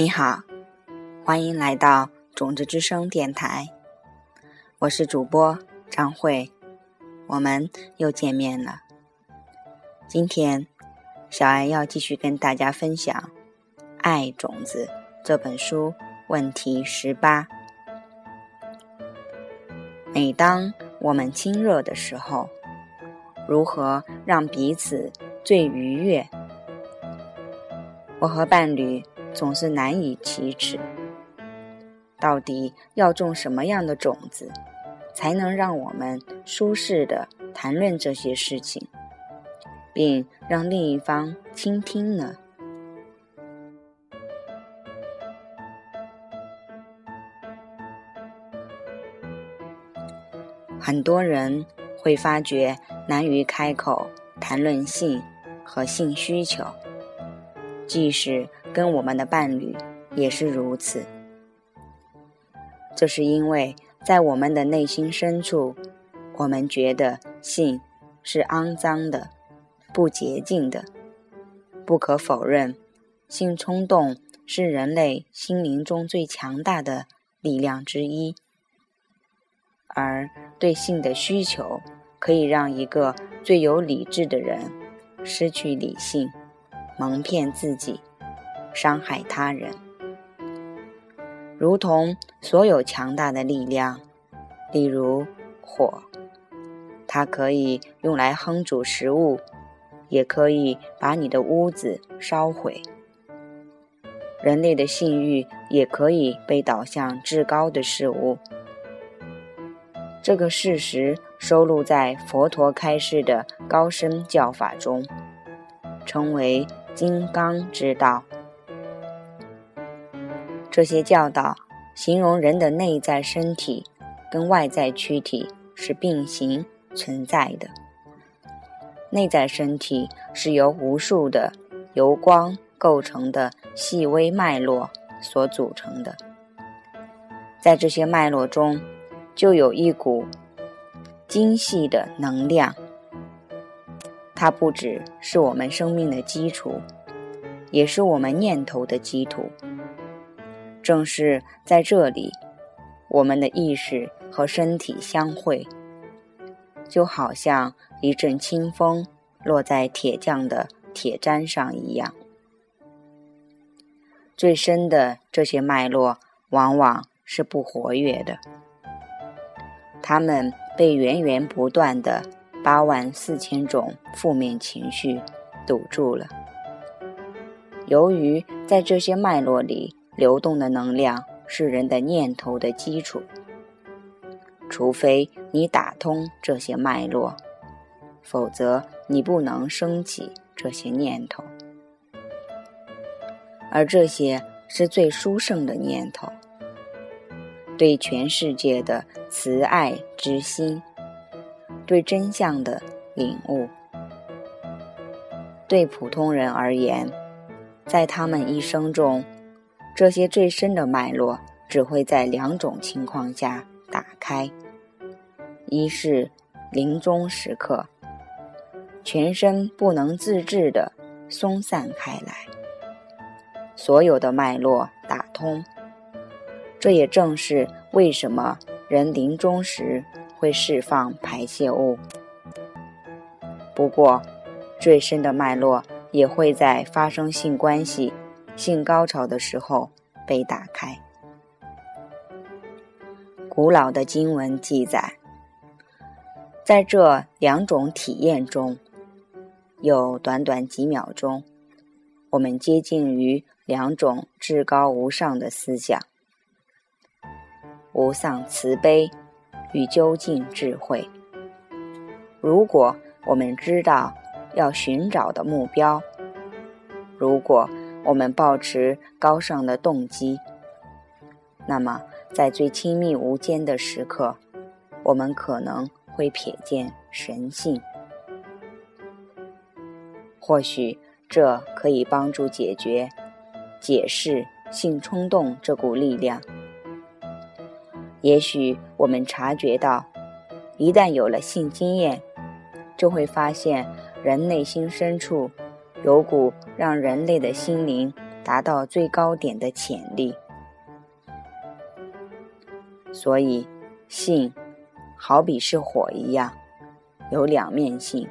你好，欢迎来到种子之声电台，我是主播张慧，我们又见面了。今天，小爱要继续跟大家分享《爱种子》这本书问题十八。每当我们亲热的时候，如何让彼此最愉悦？我和伴侣。总是难以启齿。到底要种什么样的种子，才能让我们舒适的谈论这些事情，并让另一方倾听呢？很多人会发觉难于开口谈论性和性需求，即使。跟我们的伴侣也是如此，这是因为在我们的内心深处，我们觉得性是肮脏的、不洁净的。不可否认，性冲动是人类心灵中最强大的力量之一，而对性的需求可以让一个最有理智的人失去理性，蒙骗自己。伤害他人，如同所有强大的力量，例如火，它可以用来烹煮食物，也可以把你的屋子烧毁。人类的性欲也可以被导向至高的事物。这个事实收录在佛陀开示的高深教法中，称为金刚之道。这些教导形容人的内在身体跟外在躯体是并行存在的。内在身体是由无数的由光构成的细微脉络所组成的，在这些脉络中，就有一股精细的能量，它不只是我们生命的基础，也是我们念头的基础。正是在这里，我们的意识和身体相会，就好像一阵清风落在铁匠的铁砧上一样。最深的这些脉络往往是不活跃的，它们被源源不断的八万四千种负面情绪堵住了。由于在这些脉络里，流动的能量是人的念头的基础，除非你打通这些脉络，否则你不能升起这些念头，而这些是最殊胜的念头，对全世界的慈爱之心，对真相的领悟。对普通人而言，在他们一生中。这些最深的脉络只会在两种情况下打开：一是临终时刻，全身不能自制地松散开来，所有的脉络打通。这也正是为什么人临终时会释放排泄物。不过，最深的脉络也会在发生性关系。性高潮的时候被打开。古老的经文记载，在这两种体验中，有短短几秒钟，我们接近于两种至高无上的思想：无上慈悲与究竟智慧。如果我们知道要寻找的目标，如果。我们保持高尚的动机，那么在最亲密无间的时刻，我们可能会瞥见神性。或许这可以帮助解决、解释性冲动这股力量。也许我们察觉到，一旦有了性经验，就会发现人内心深处。有股让人类的心灵达到最高点的潜力。所以，性好比是火一样，有两面性。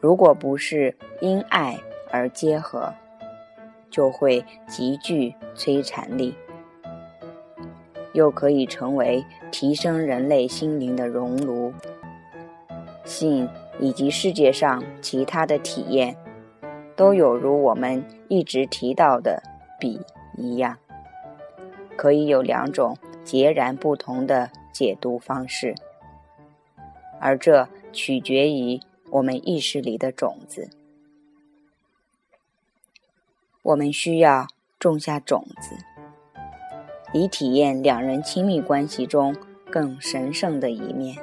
如果不是因爱而结合，就会极具摧残力，又可以成为提升人类心灵的熔炉。性以及世界上其他的体验，都有如我们一直提到的比一样，可以有两种截然不同的解读方式，而这取决于。我们意识里的种子，我们需要种下种子，以体验两人亲密关系中更神圣的一面。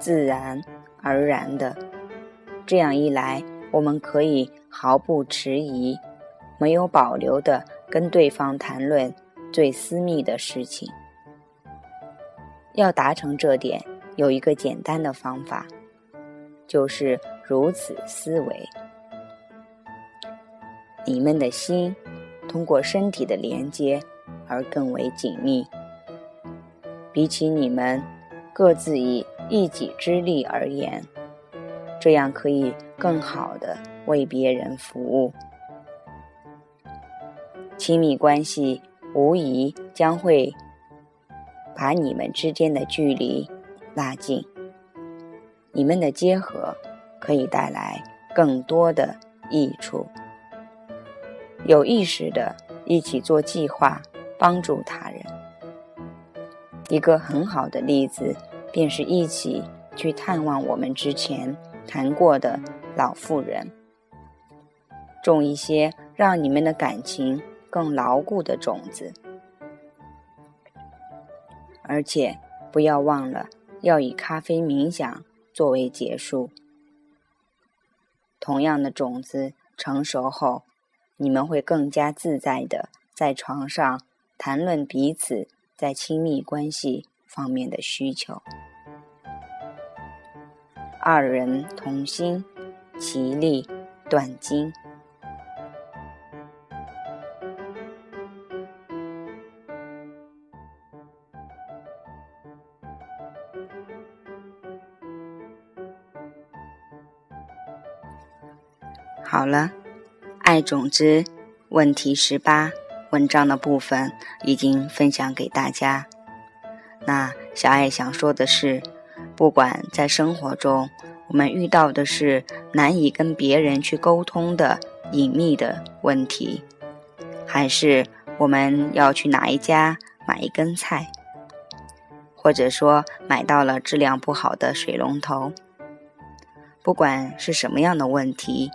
自然而然的，这样一来，我们可以毫不迟疑、没有保留的跟对方谈论最私密的事情。要达成这点，有一个简单的方法。就是如此思维，你们的心通过身体的连接而更为紧密，比起你们各自以一己之力而言，这样可以更好的为别人服务。亲密关系无疑将会把你们之间的距离拉近。你们的结合可以带来更多的益处。有意识的一起做计划，帮助他人。一个很好的例子，便是一起去探望我们之前谈过的老妇人，种一些让你们的感情更牢固的种子。而且不要忘了，要以咖啡冥想。作为结束，同样的种子成熟后，你们会更加自在的在床上谈论彼此在亲密关系方面的需求。二人同心，其利断金。好了，爱种子问题十八文章的部分已经分享给大家。那小爱想说的是，不管在生活中我们遇到的是难以跟别人去沟通的隐秘的问题，还是我们要去哪一家买一根菜，或者说买到了质量不好的水龙头，不管是什么样的问题。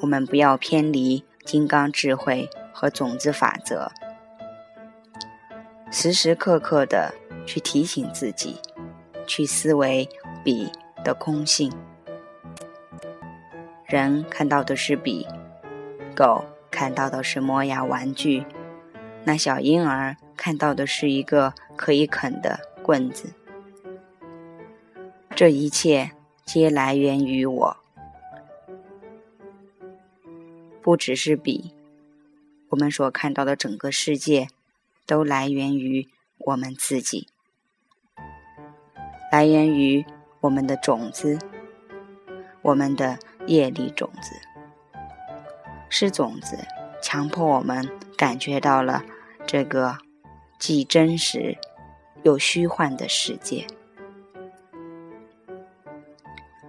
我们不要偏离金刚智慧和种子法则，时时刻刻的去提醒自己，去思维笔的空性。人看到的是笔，狗看到的是磨牙玩具，那小婴儿看到的是一个可以啃的棍子。这一切皆来源于我。不只是笔，我们所看到的整个世界，都来源于我们自己，来源于我们的种子，我们的业力种子，是种子强迫我们感觉到了这个既真实又虚幻的世界。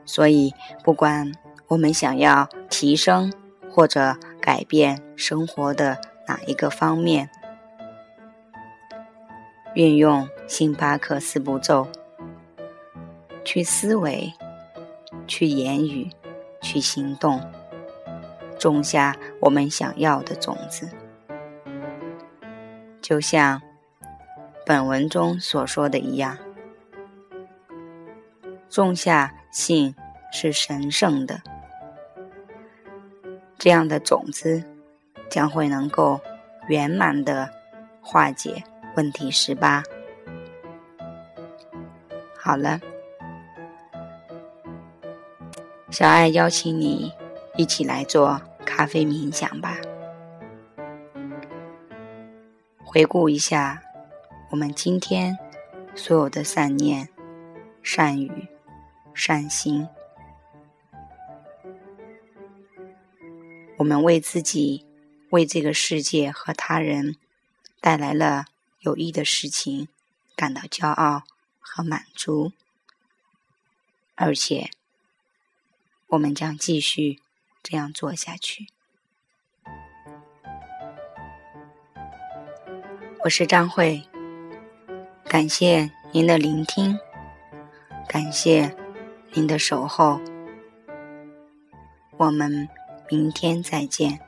所以，不管我们想要提升。或者改变生活的哪一个方面，运用星巴克四步骤，去思维，去言语，去行动，种下我们想要的种子。就像本文中所说的一样，种下信是神圣的。这样的种子将会能够圆满的化解问题十八。好了，小爱邀请你一起来做咖啡冥想吧。回顾一下我们今天所有的善念、善语、善心，我们为自己、为这个世界和他人带来了有益的事情，感到骄傲和满足，而且我们将继续这样做下去。我是张慧，感谢您的聆听，感谢您的守候，我们明天再见。